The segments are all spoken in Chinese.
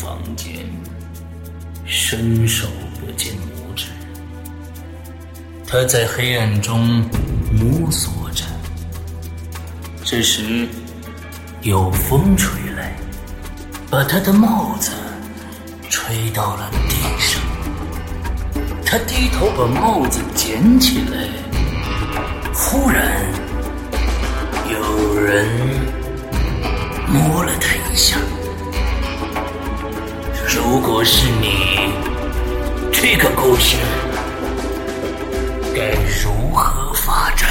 房间，伸手不见五指。他在黑暗中摸索着。这时，有风吹来，把他的帽子吹到了地上。他低头把帽子捡起来，忽然有人摸了他一下。如果是你，这个故事该如何发展？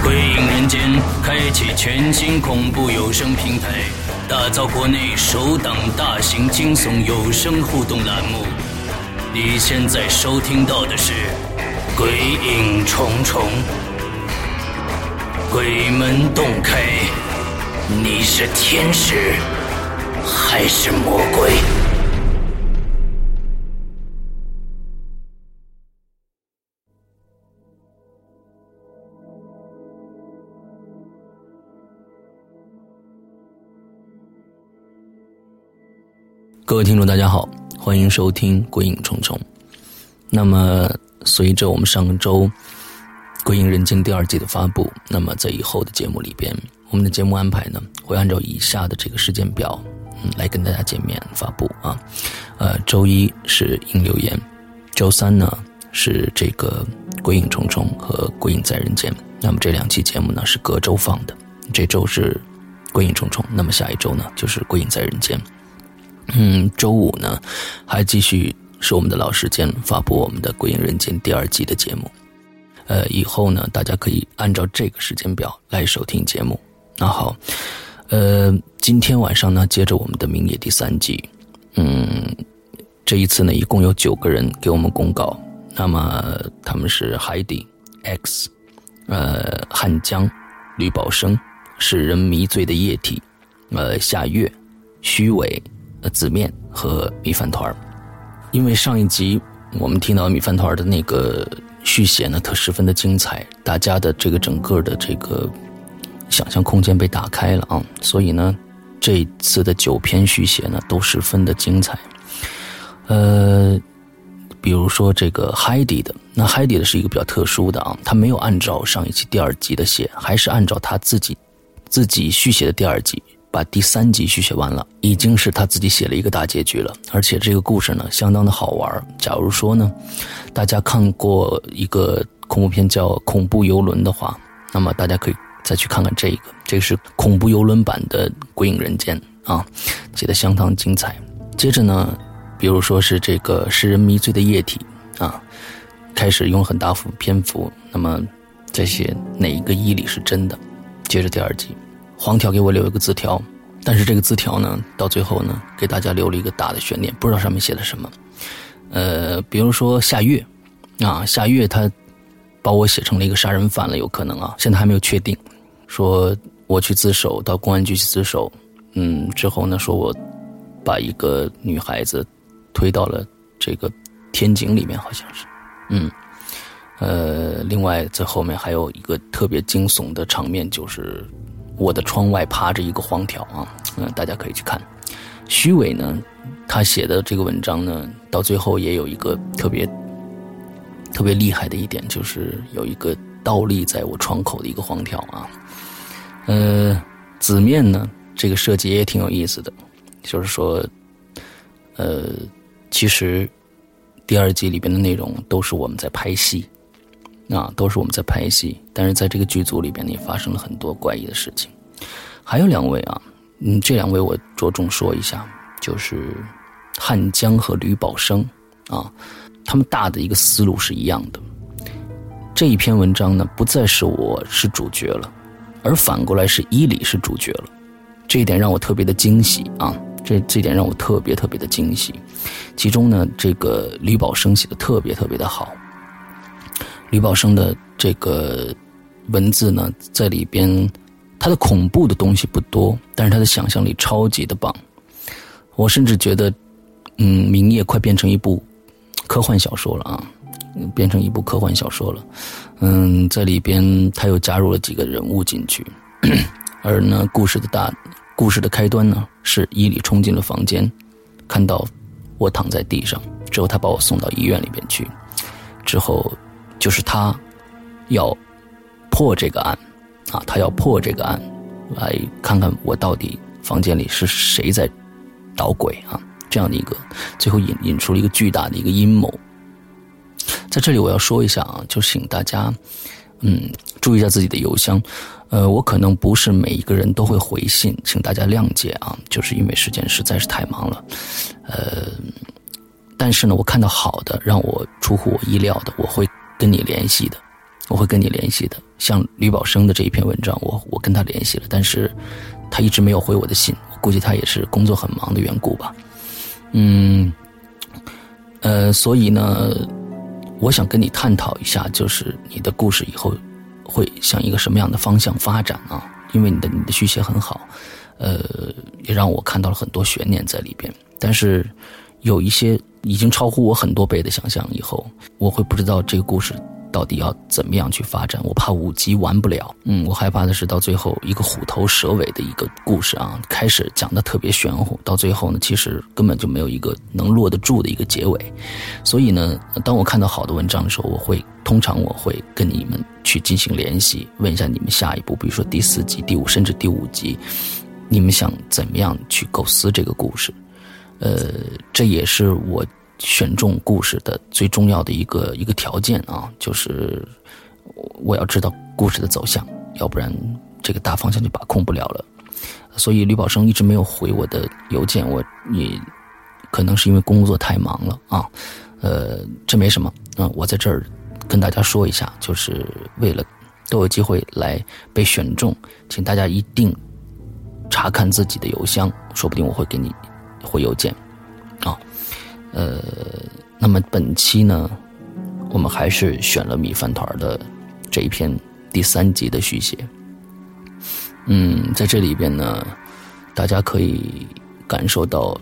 《鬼影人间》开启全新恐怖有声平台，打造国内首档大型惊悚有声互动栏目。你现在收听到的是《鬼影重重》。鬼门洞开，你是天使还是魔鬼？各位听众，大家好，欢迎收听《鬼影重重》。那么，随着我们上周。《鬼影人间》第二季的发布，那么在以后的节目里边，我们的节目安排呢，会按照以下的这个时间表，嗯，来跟大家见面发布啊。呃，周一是《应留言》，周三呢是这个《鬼影重重》和《鬼影在人间》。那么这两期节目呢是隔周放的，这周是《鬼影重重》，那么下一周呢就是《鬼影在人间》。嗯，周五呢还继续是我们的老时间发布我们的《鬼影人间》第二季的节目。呃，以后呢，大家可以按照这个时间表来收听节目。那好，呃，今天晚上呢，接着我们的《明夜》第三季，嗯，这一次呢，一共有九个人给我们公告。那么他们是海底、X、呃汉江、吕宝生、使人迷醉的液体、呃夏月、虚伪、呃紫面和米饭团因为上一集我们听到米饭团的那个。续写呢，它十分的精彩，大家的这个整个的这个想象空间被打开了啊，所以呢，这次的九篇续写呢都十分的精彩。呃，比如说这个海底的，那海底的是一个比较特殊的啊，他没有按照上一期第二集的写，还是按照他自己自己续写的第二集。把第三集续写完了，已经是他自己写了一个大结局了。而且这个故事呢，相当的好玩。假如说呢，大家看过一个恐怖片叫《恐怖游轮》的话，那么大家可以再去看看这个，这是恐怖游轮版的《鬼影人间》啊，写的相当精彩。接着呢，比如说是这个使人迷醉的液体啊，开始用很大幅篇幅，那么在写哪一个伊里是真的。接着第二集。黄条给我留一个字条，但是这个字条呢，到最后呢，给大家留了一个大的悬念，不知道上面写的什么。呃，比如说夏月，啊，夏月他把我写成了一个杀人犯了，有可能啊，现在还没有确定。说我去自首，到公安局去自首，嗯，之后呢，说我把一个女孩子推到了这个天井里面，好像是，嗯，呃，另外在后面还有一个特别惊悚的场面，就是。我的窗外趴着一个黄条啊，嗯，大家可以去看。虚伪呢，他写的这个文章呢，到最后也有一个特别特别厉害的一点，就是有一个倒立在我窗口的一个黄条啊。呃，紫面呢，这个设计也挺有意思的，就是说，呃，其实第二季里边的内容都是我们在拍戏，啊，都是我们在拍戏，但是在这个剧组里边也发生了很多怪异的事情。还有两位啊，嗯，这两位我着重说一下，就是汉江和吕宝生啊。他们大的一个思路是一样的。这一篇文章呢，不再是我是主角了，而反过来是伊里是主角了。这一点让我特别的惊喜啊！这这点让我特别特别的惊喜。其中呢，这个吕宝生写的特别特别的好。吕宝生的这个文字呢，在里边，他的恐怖的东西不多，但是他的想象力超级的棒。我甚至觉得，嗯，明夜快变成一部。科幻小说了啊，变成一部科幻小说了。嗯，在里边他又加入了几个人物进去，而呢，故事的大故事的开端呢，是伊里冲进了房间，看到我躺在地上，之后他把我送到医院里边去，之后就是他要破这个案啊，他要破这个案，来看看我到底房间里是谁在捣鬼啊。这样的一个，最后引引出了一个巨大的一个阴谋。在这里我要说一下啊，就请大家，嗯，注意一下自己的邮箱。呃，我可能不是每一个人都会回信，请大家谅解啊，就是因为时间实在是太忙了。呃，但是呢，我看到好的，让我出乎我意料的，我会跟你联系的，我会跟你联系的。像吕宝生的这一篇文章，我我跟他联系了，但是他一直没有回我的信，我估计他也是工作很忙的缘故吧。嗯，呃，所以呢，我想跟你探讨一下，就是你的故事以后会向一个什么样的方向发展啊？因为你的你的续写很好，呃，也让我看到了很多悬念在里边。但是有一些已经超乎我很多倍的想象，以后我会不知道这个故事。到底要怎么样去发展？我怕五集完不了。嗯，我害怕的是到最后一个虎头蛇尾的一个故事啊，开始讲的特别玄乎，到最后呢，其实根本就没有一个能落得住的一个结尾。所以呢，当我看到好的文章的时候，我会通常我会跟你们去进行联系，问一下你们下一步，比如说第四集、第五甚至第五集，你们想怎么样去构思这个故事？呃，这也是我。选中故事的最重要的一个一个条件啊，就是我要知道故事的走向，要不然这个大方向就把控不了了。所以吕宝生一直没有回我的邮件，我也可能是因为工作太忙了啊。呃，这没什么啊，我在这儿跟大家说一下，就是为了都有机会来被选中，请大家一定查看自己的邮箱，说不定我会给你回邮件啊。呃，那么本期呢，我们还是选了米饭团的这一篇第三集的续写。嗯，在这里边呢，大家可以感受到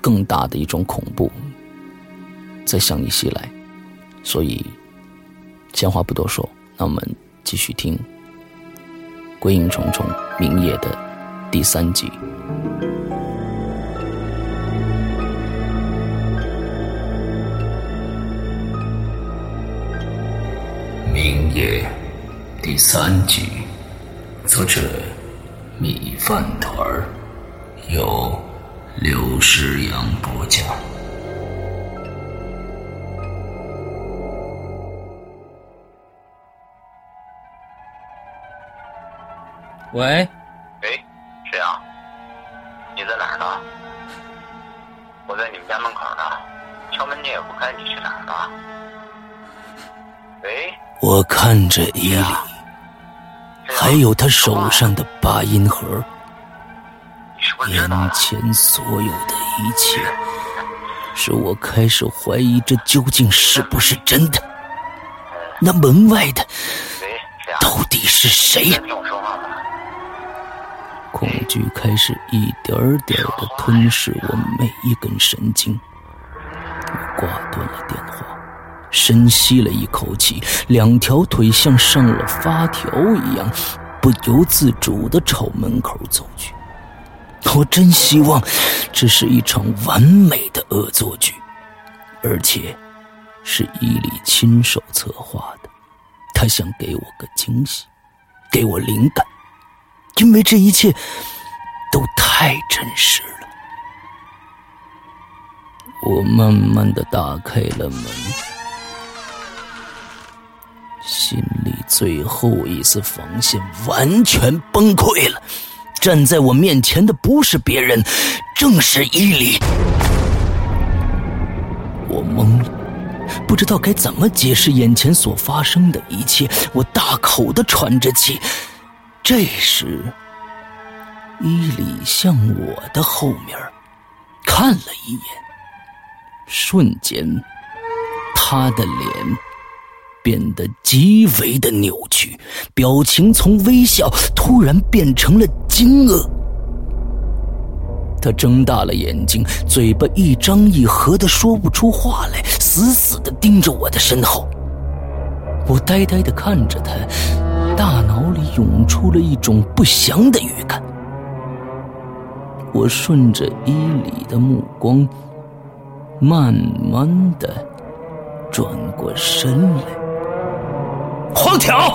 更大的一种恐怖在向你袭来，所以闲话不多说，那我们继续听《鬼影重重》明夜的第三集。明夜第三集，作者米饭团儿，由刘诗阳播讲。喂，喂，谁啊？你在哪儿呢？我在你们家门口呢，敲门你也不开，你去哪儿。我看着伊里，还有他手上的八音盒，眼前所有的一切，使我开始怀疑这究竟是不是真的。那门外的到底是谁？恐惧开始一点点的吞噬我每一根神经。我挂断了电话。深吸了一口气，两条腿像上了发条一样，不由自主地朝门口走去。我真希望这是一场完美的恶作剧，而且是伊利亲手策划的。他想给我个惊喜，给我灵感，因为这一切都太真实了。我慢慢的打开了门，心里最后一丝防线完全崩溃了。站在我面前的不是别人，正是伊犁。我懵了，不知道该怎么解释眼前所发生的一切。我大口的喘着气。这时，伊犁向我的后面看了一眼，瞬间，他的脸。变得极为的扭曲，表情从微笑突然变成了惊愕。他睁大了眼睛，嘴巴一张一合的说不出话来，死死的盯着我的身后。我呆呆的看着他，大脑里涌出了一种不祥的预感。我顺着伊里的目光，慢慢的转过身来。黄条！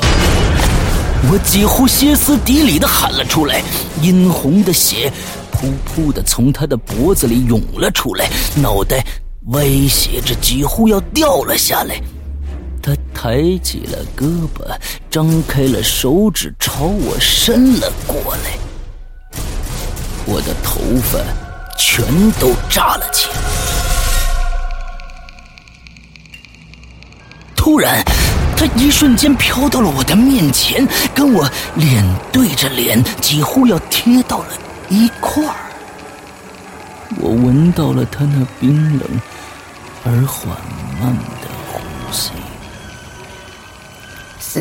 我几乎歇斯底里的喊了出来，殷红的血噗噗的从他的脖子里涌了出来，脑袋歪斜着，几乎要掉了下来。他抬起了胳膊，张开了手指朝我伸了过来，我的头发全都炸了起来。突然。他一瞬间飘到了我的面前，跟我脸对着脸，几乎要贴到了一块儿。我闻到了他那冰冷而缓慢的呼吸。死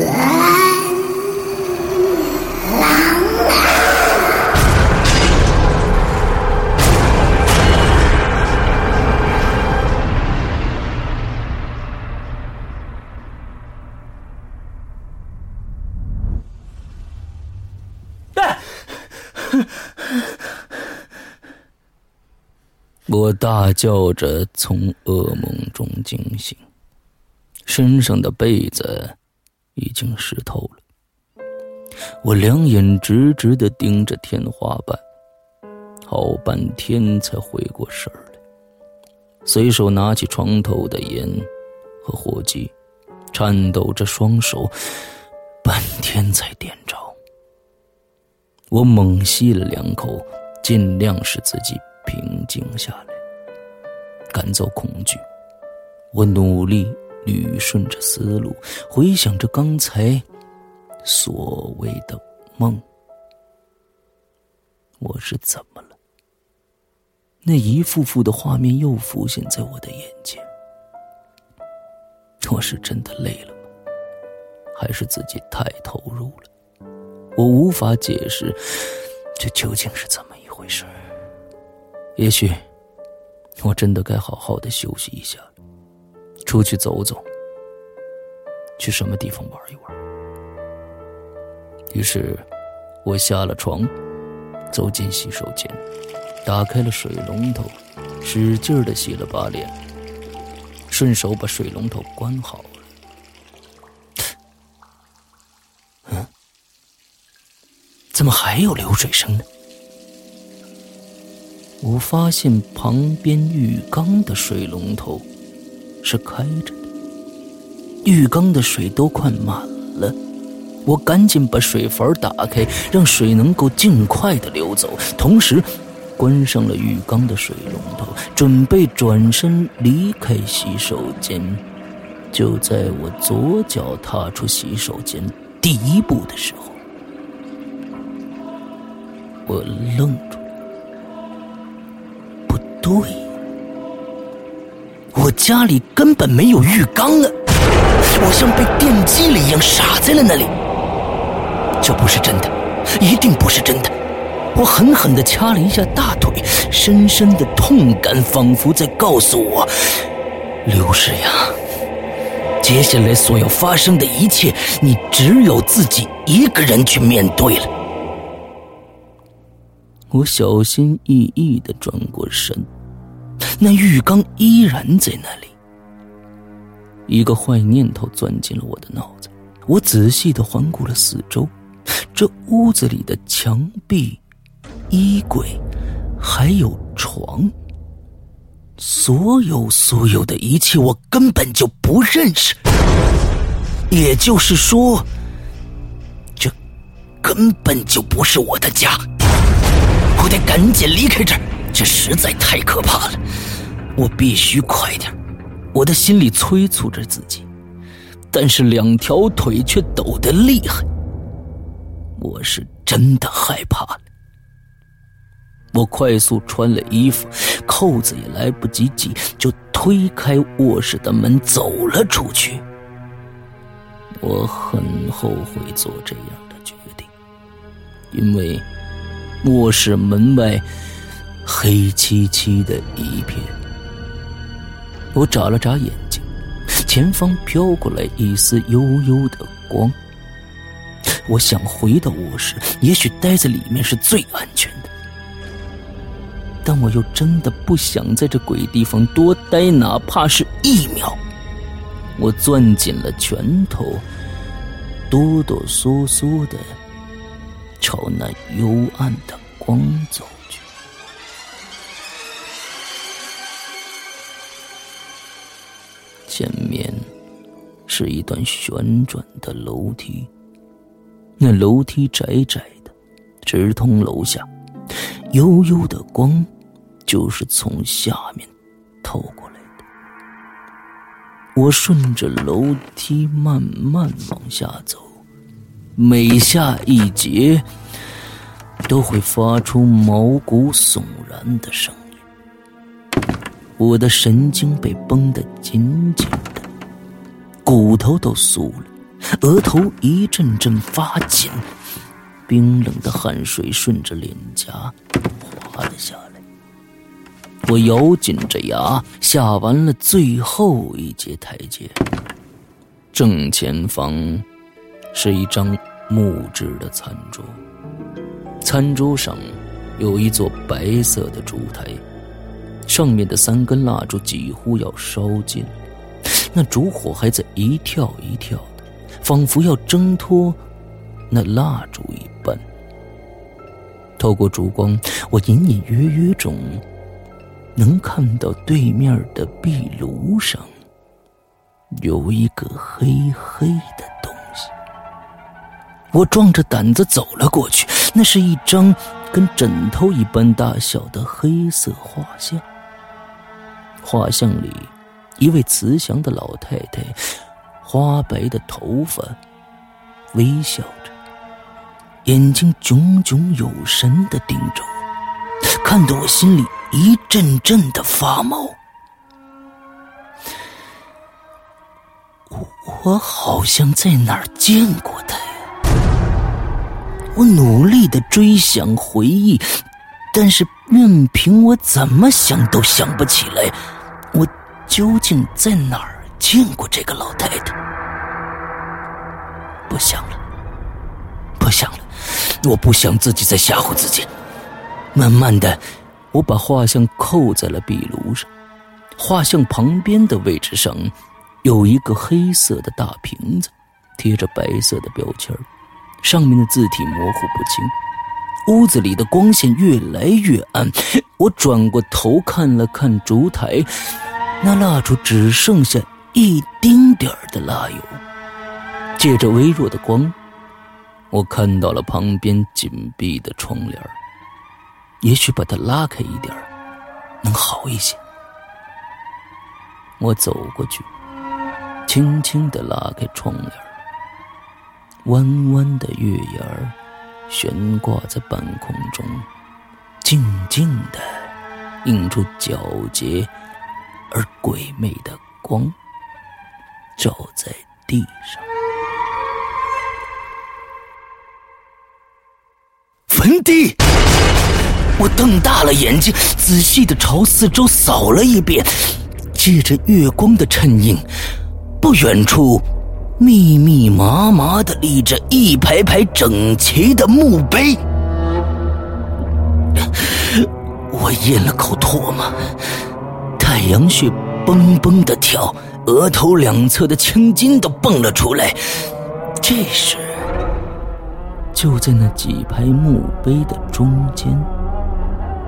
我大叫着从噩梦中惊醒，身上的被子已经湿透了。我两眼直直的盯着天花板，好半天才回过神儿来，随手拿起床头的烟和火机，颤抖着双手，半天才点着。我猛吸了两口，尽量使自己。平静下来，赶走恐惧。我努力捋顺着思路，回想着刚才所谓的梦。我是怎么了？那一幅幅的画面又浮现在我的眼前。我是真的累了吗？还是自己太投入了？我无法解释，这究竟是怎么一回事？也许，我真的该好好的休息一下，出去走走，去什么地方玩一玩。于是，我下了床，走进洗手间，打开了水龙头，使劲的洗了把脸，顺手把水龙头关好了。嗯，怎么还有流水声呢？我发现旁边浴缸的水龙头是开着的，浴缸的水都快满了。我赶紧把水阀打开，让水能够尽快的流走，同时关上了浴缸的水龙头，准备转身离开洗手间。就在我左脚踏出洗手间第一步的时候，我愣住。对，我家里根本没有浴缸啊！我像被电击了一样傻在了那里。这不是真的，一定不是真的！我狠狠的掐了一下大腿，深深的痛感仿佛在告诉我：刘世阳，接下来所要发生的一切，你只有自己一个人去面对了。我小心翼翼的转过身。那浴缸依然在那里。一个坏念头钻进了我的脑子，我仔细的环顾了四周，这屋子里的墙壁、衣柜，还有床，所有所有的一切，我根本就不认识。也就是说，这根本就不是我的家。我得赶紧离开这儿，这实在太可怕了。我必须快点我的心里催促着自己。但是两条腿却抖得厉害，我是真的害怕了。我快速穿了衣服，扣子也来不及系，就推开卧室的门走了出去。我很后悔做这样的决定，因为卧室门外黑漆漆的一片。我眨了眨眼睛。前方飘过来一丝悠悠的光。我想回到卧室，也许待在里面是最安全的。但我又真的不想在这鬼地方多待，哪怕是一秒。我攥紧了拳头，哆哆嗦嗦的朝那幽暗的光走。前面是一段旋转的楼梯，那楼梯窄窄的，直通楼下。幽幽的光就是从下面透过来的。我顺着楼梯慢慢往下走，每下一节都会发出毛骨悚然的声音。我的神经被绷得紧紧的，骨头都酥了，额头一阵阵发紧，冰冷的汗水顺着脸颊滑了下来。我咬紧着牙下完了最后一节台阶。正前方是一张木质的餐桌，餐桌上有一座白色的烛台。上面的三根蜡烛几乎要烧尽，那烛火还在一跳一跳的，仿佛要挣脱那蜡烛一般。透过烛光，我隐隐约约中能看到对面的壁炉上有一个黑黑的东西。我壮着胆子走了过去，那是一张跟枕头一般大小的黑色画像。画像里，一位慈祥的老太太，花白的头发，微笑着，眼睛炯炯有神的盯着我，看得我心里一阵阵的发毛。我好像在哪儿见过她呀！我努力的追想回忆，但是任凭我怎么想都想不起来。究竟在哪儿见过这个老太太？不想了，不想了，我不想自己再吓唬自己。慢慢的，我把画像扣在了壁炉上。画像旁边的位置上，有一个黑色的大瓶子，贴着白色的标签上面的字体模糊不清。屋子里的光线越来越暗，我转过头看了看烛台，那蜡烛只剩下一丁点儿的蜡油。借着微弱的光，我看到了旁边紧闭的窗帘也许把它拉开一点能好一些。我走过去，轻轻地拉开窗帘弯弯的月牙儿。悬挂在半空中，静静的映出皎洁而鬼魅的光，照在地上。坟地！我瞪大了眼睛，仔细的朝四周扫了一遍，借着月光的衬映，不远处。密密麻麻的立着一排排整齐的墓碑，我咽了口唾沫，太阳穴嘣嘣的跳，额头两侧的青筋都蹦了出来，这时，就在那几排墓碑的中间，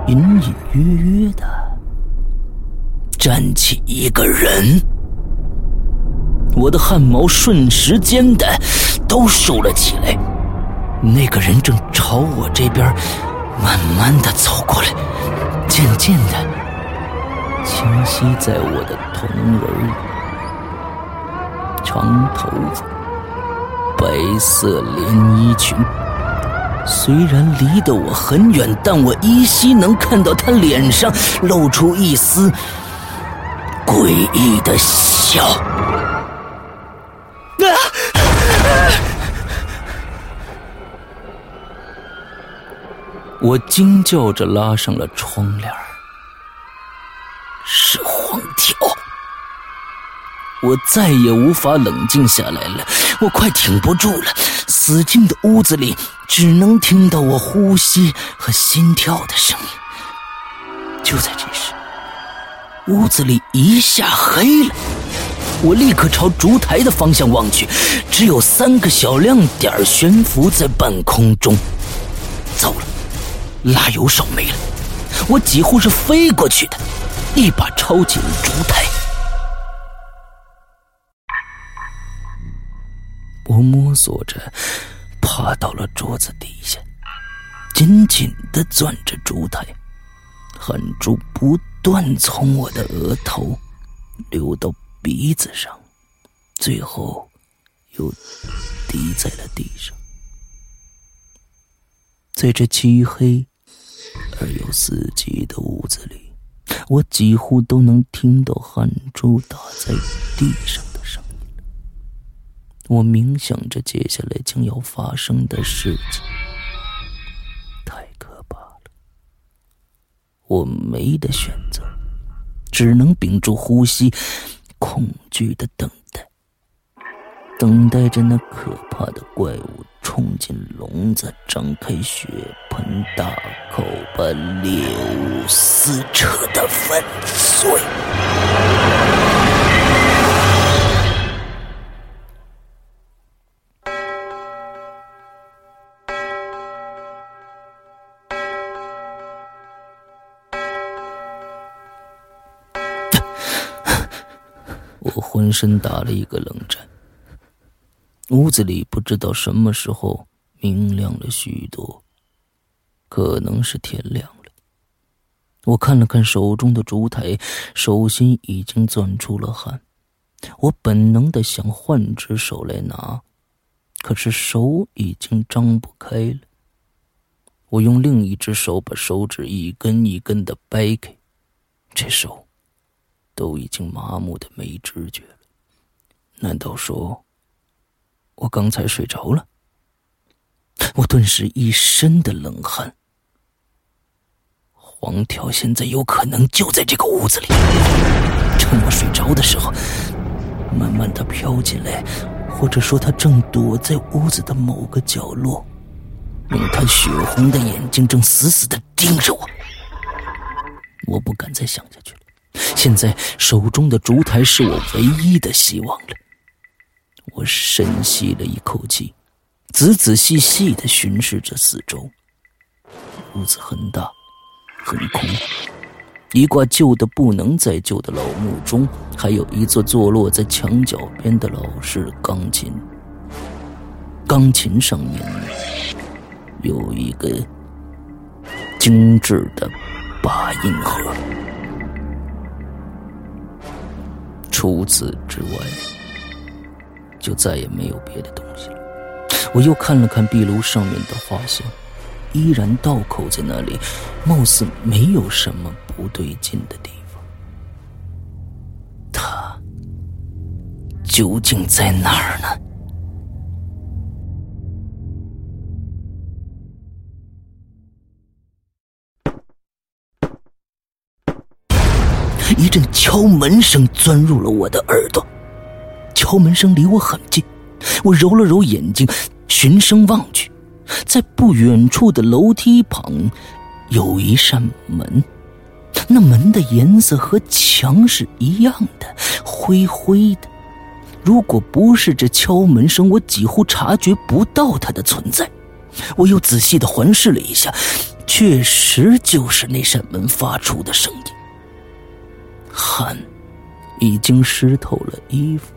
隐隐约约的站起一个人。我的汗毛瞬时间的都竖了起来。那个人正朝我这边慢慢的走过来，渐渐的清晰在我的瞳仁里。长头发，白色连衣裙。虽然离得我很远，但我依稀能看到他脸上露出一丝诡异的笑。我惊叫着拉上了窗帘我再也无法冷静下来了，我快挺不住了。死静的屋子里，只能听到我呼吸和心跳的声音。就在这时，屋子里一下黑了。我立刻朝烛台的方向望去，只有三个小亮点悬浮在半空中。糟了，拉油烧没了！我几乎是飞过去的，一把抄起了烛台。摸索着爬到了桌子底下，紧紧的攥着烛台，汗珠不断从我的额头流到。鼻子上，最后又滴在了地上。在这漆黑而又死寂的屋子里，我几乎都能听到汗珠打在地上。我冥想着接下来将要发生的事情，太可怕了。我没得选择，只能屏住呼吸。恐惧的等待，等待着那可怕的怪物冲进笼子，张开血盆大口，把猎物撕扯的粉碎。我浑身打了一个冷战。屋子里不知道什么时候明亮了许多，可能是天亮了。我看了看手中的烛台，手心已经攥出了汗。我本能的想换只手来拿，可是手已经张不开了。我用另一只手把手指一根一根的掰开，这手。都已经麻木的没知觉了，难道说，我刚才睡着了？我顿时一身的冷汗。黄条现在有可能就在这个屋子里，趁我睡着的时候，慢慢的飘进来，或者说他正躲在屋子的某个角落，用他血红的眼睛正死死的盯着我。我不敢再想下去了。现在手中的烛台是我唯一的希望了。我深吸了一口气，仔仔细细的巡视着四周。屋子很大，很空。一挂旧的不能再旧的老木钟，还有一座坐落在墙角边的老式钢琴。钢琴上面有一个精致的八音盒。除此之外，就再也没有别的东西了。我又看了看壁炉上面的画像，依然倒扣在那里，貌似没有什么不对劲的地方。他究竟在哪儿呢？一阵敲门声钻入了我的耳朵，敲门声离我很近，我揉了揉眼睛，循声望去，在不远处的楼梯旁有一扇门，那门的颜色和墙是一样的，灰灰的，如果不是这敲门声，我几乎察觉不到它的存在。我又仔细的环视了一下，确实就是那扇门发出的声音。汗已经湿透了衣服。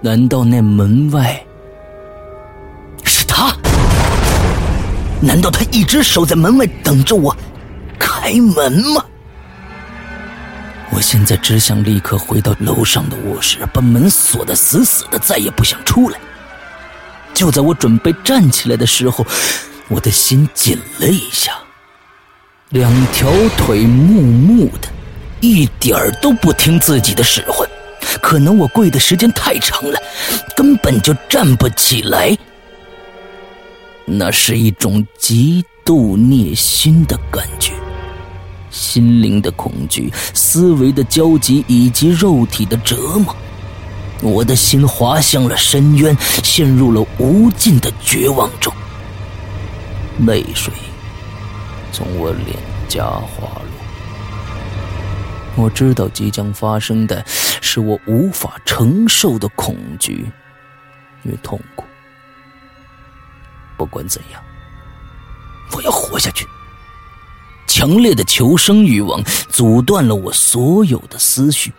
难道那门外是他？难道他一直守在门外等着我开门吗？我现在只想立刻回到楼上的卧室，把门锁得死死的，再也不想出来。就在我准备站起来的时候，我的心紧了一下，两条腿木木的，一点儿都不听自己的使唤。可能我跪的时间太长了，根本就站不起来。那是一种极度虐心的感觉，心灵的恐惧、思维的焦急以及肉体的折磨。我的心滑向了深渊，陷入了无尽的绝望中。泪水从我脸颊滑落。我知道即将发生的是我无法承受的恐惧与痛苦。不管怎样，我要活下去。强烈的求生欲望阻断了我所有的思绪。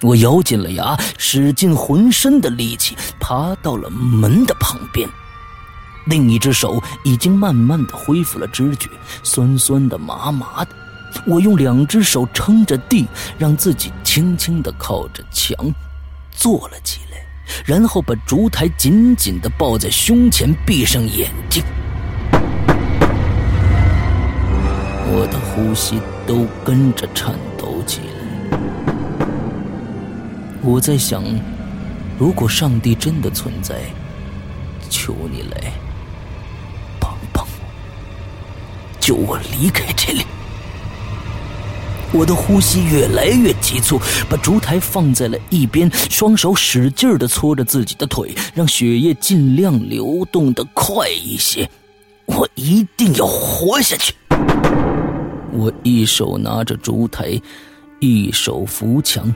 我咬紧了牙，使尽浑身的力气，爬到了门的旁边。另一只手已经慢慢的恢复了知觉，酸酸的、麻麻的。我用两只手撑着地，让自己轻轻的靠着墙坐了起来，然后把烛台紧紧的抱在胸前，闭上眼睛。我的呼吸都跟着颤抖起来。我在想，如果上帝真的存在，求你来帮帮我，救我离开这里。我的呼吸越来越急促，把烛台放在了一边，双手使劲的搓着自己的腿，让血液尽量流动的快一些。我一定要活下去。我一手拿着烛台，一手扶墙，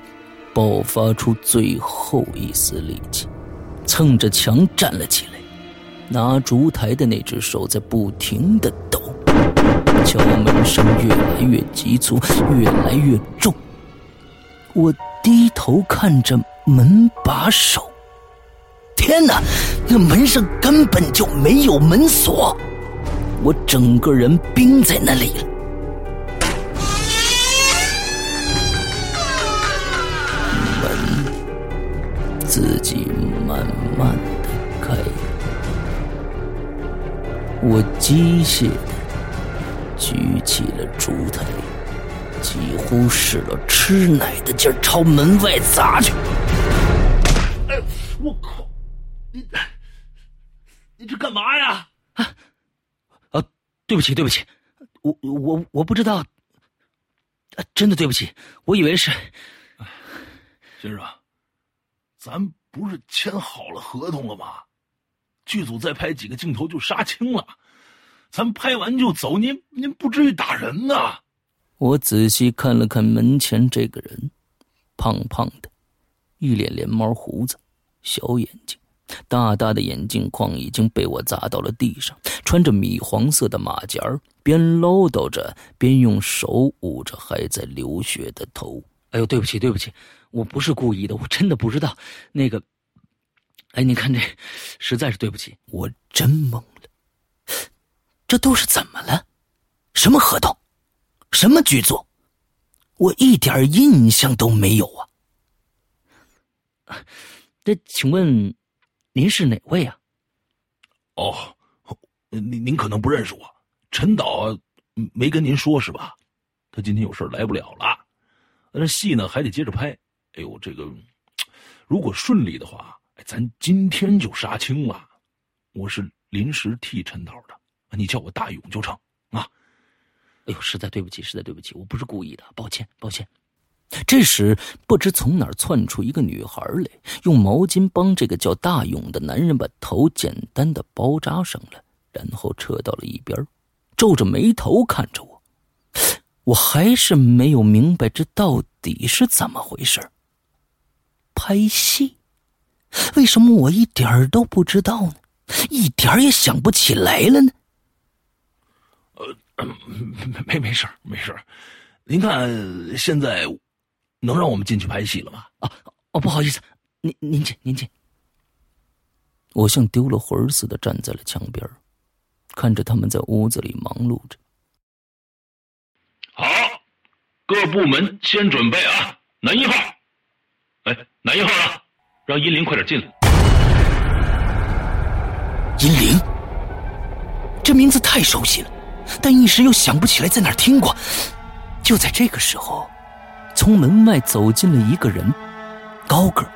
爆发出最后一丝力气，蹭着墙站了起来。拿烛台的那只手在不停的抖。敲门声越来越急促，越来越重。我低头看着门把手，天哪，那门上根本就没有门锁，我整个人冰在那里了。门自己慢慢的开，我机械。举起了烛台，几乎使了吃奶的劲儿朝门外砸去。哎，我靠！你你这干嘛呀？啊啊！对不起，对不起，我我我不知道，真的对不起，我以为是。先生，咱不是签好了合同了吗？剧组再拍几个镜头就杀青了。咱拍完就走，您您不至于打人呐！我仔细看了看门前这个人，胖胖的，一脸连毛胡子，小眼睛，大大的眼镜框已经被我砸到了地上，穿着米黄色的马甲边唠叨着，边用手捂着还在流血的头。哎呦，对不起，对不起，我不是故意的，我真的不知道。那个，哎，你看这，实在是对不起，我真懵。这都是怎么了？什么合同？什么剧组？我一点印象都没有啊！这请问您是哪位啊？哦，您您可能不认识我，陈导没跟您说是吧？他今天有事来不了了。那戏呢还得接着拍。哎呦，这个如果顺利的话，咱今天就杀青了。我是临时替陈导的。你叫我大勇就成啊！哎呦，实在对不起，实在对不起，我不是故意的，抱歉，抱歉。这时，不知从哪儿窜出一个女孩来，用毛巾帮这个叫大勇的男人把头简单的包扎上了，然后撤到了一边，皱着眉头看着我。我还是没有明白这到底是怎么回事。拍戏。为什么我一点都不知道呢？一点也想不起来了呢？呃，没没事没事您看现在能让我们进去拍戏了吗？啊哦，不好意思，您您请您请。我像丢了魂似的站在了墙边，看着他们在屋子里忙碌着。好，各部门先准备啊！男一号，哎，男一号呢？让殷灵快点进来。殷灵，这名字太熟悉了，但一时又想不起来在哪儿听过。就在这个时候，从门外走进了一个人，高个儿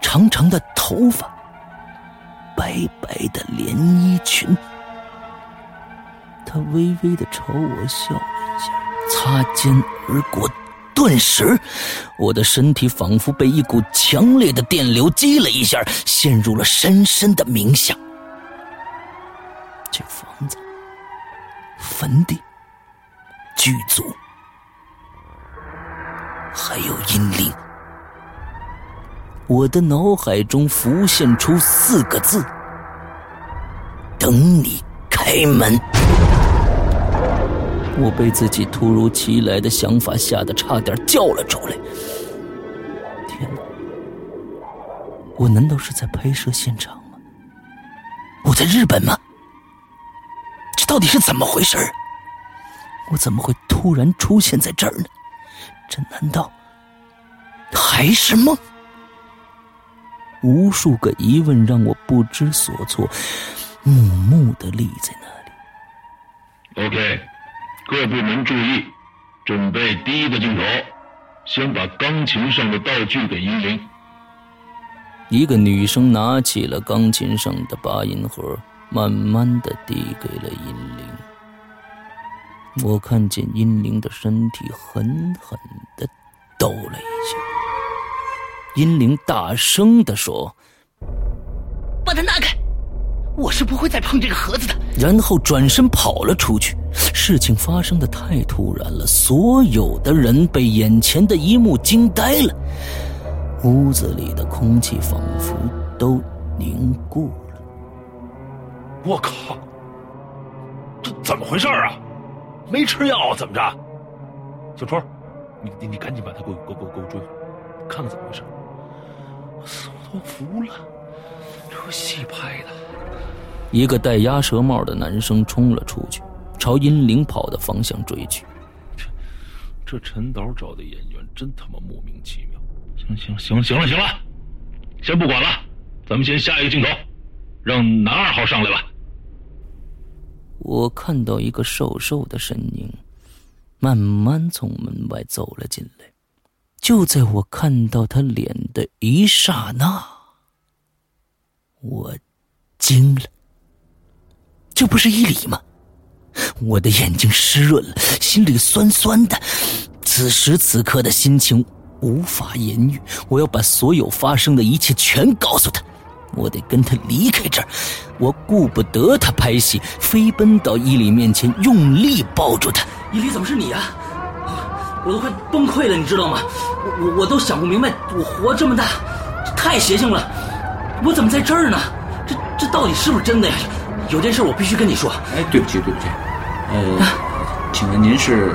长长的头发，白白的连衣裙。他微微的朝我笑了一下，擦肩而过。顿时，我的身体仿佛被一股强烈的电流击了一下，陷入了深深的冥想。这房子、坟地、剧组，还有阴灵，我的脑海中浮现出四个字：“等你开门。”我被自己突如其来的想法吓得差点叫了出来。天哪！我难道是在拍摄现场吗？我在日本吗？这到底是怎么回事我怎么会突然出现在这儿呢？这难道还是梦？无数个疑问让我不知所措，木木的立在那里。OK。各部门注意，准备第一个镜头，先把钢琴上的道具给英灵。一个女生拿起了钢琴上的八音盒，慢慢的递给了阴灵。我看见阴灵的身体狠狠的抖了一下。阴灵大声的说：“把它拿开。”我是不会再碰这个盒子的。然后转身跑了出去。事情发生的太突然了，所有的人被眼前的一幕惊呆了。屋子里的空气仿佛都凝固了。我靠！这怎么回事啊？没吃药怎么着？小春，你你你赶紧把他给我给我给我给我追回来，看看怎么回事。我都服了，这戏拍的。一个戴鸭舌帽的男生冲了出去，朝阴灵跑的方向追去。这这陈导找的演员真他妈莫名其妙。行行行行了行了，先不管了，咱们先下一个镜头，让男二号上来吧。我看到一个瘦瘦的身影，慢慢从门外走了进来。就在我看到他脸的一刹那，我惊了。这不是伊里吗？我的眼睛湿润了，心里酸酸的。此时此刻的心情无法言喻。我要把所有发生的一切全告诉他。我得跟他离开这儿。我顾不得他拍戏，飞奔到伊犁面前，用力抱住他。伊犁，怎么是你啊？我都快崩溃了，你知道吗？我我我都想不明白，我活这么大，这太邪性了。我怎么在这儿呢？这这到底是不是真的呀？有件事我必须跟你说。哎，对不起，对不起，呃，请问您是？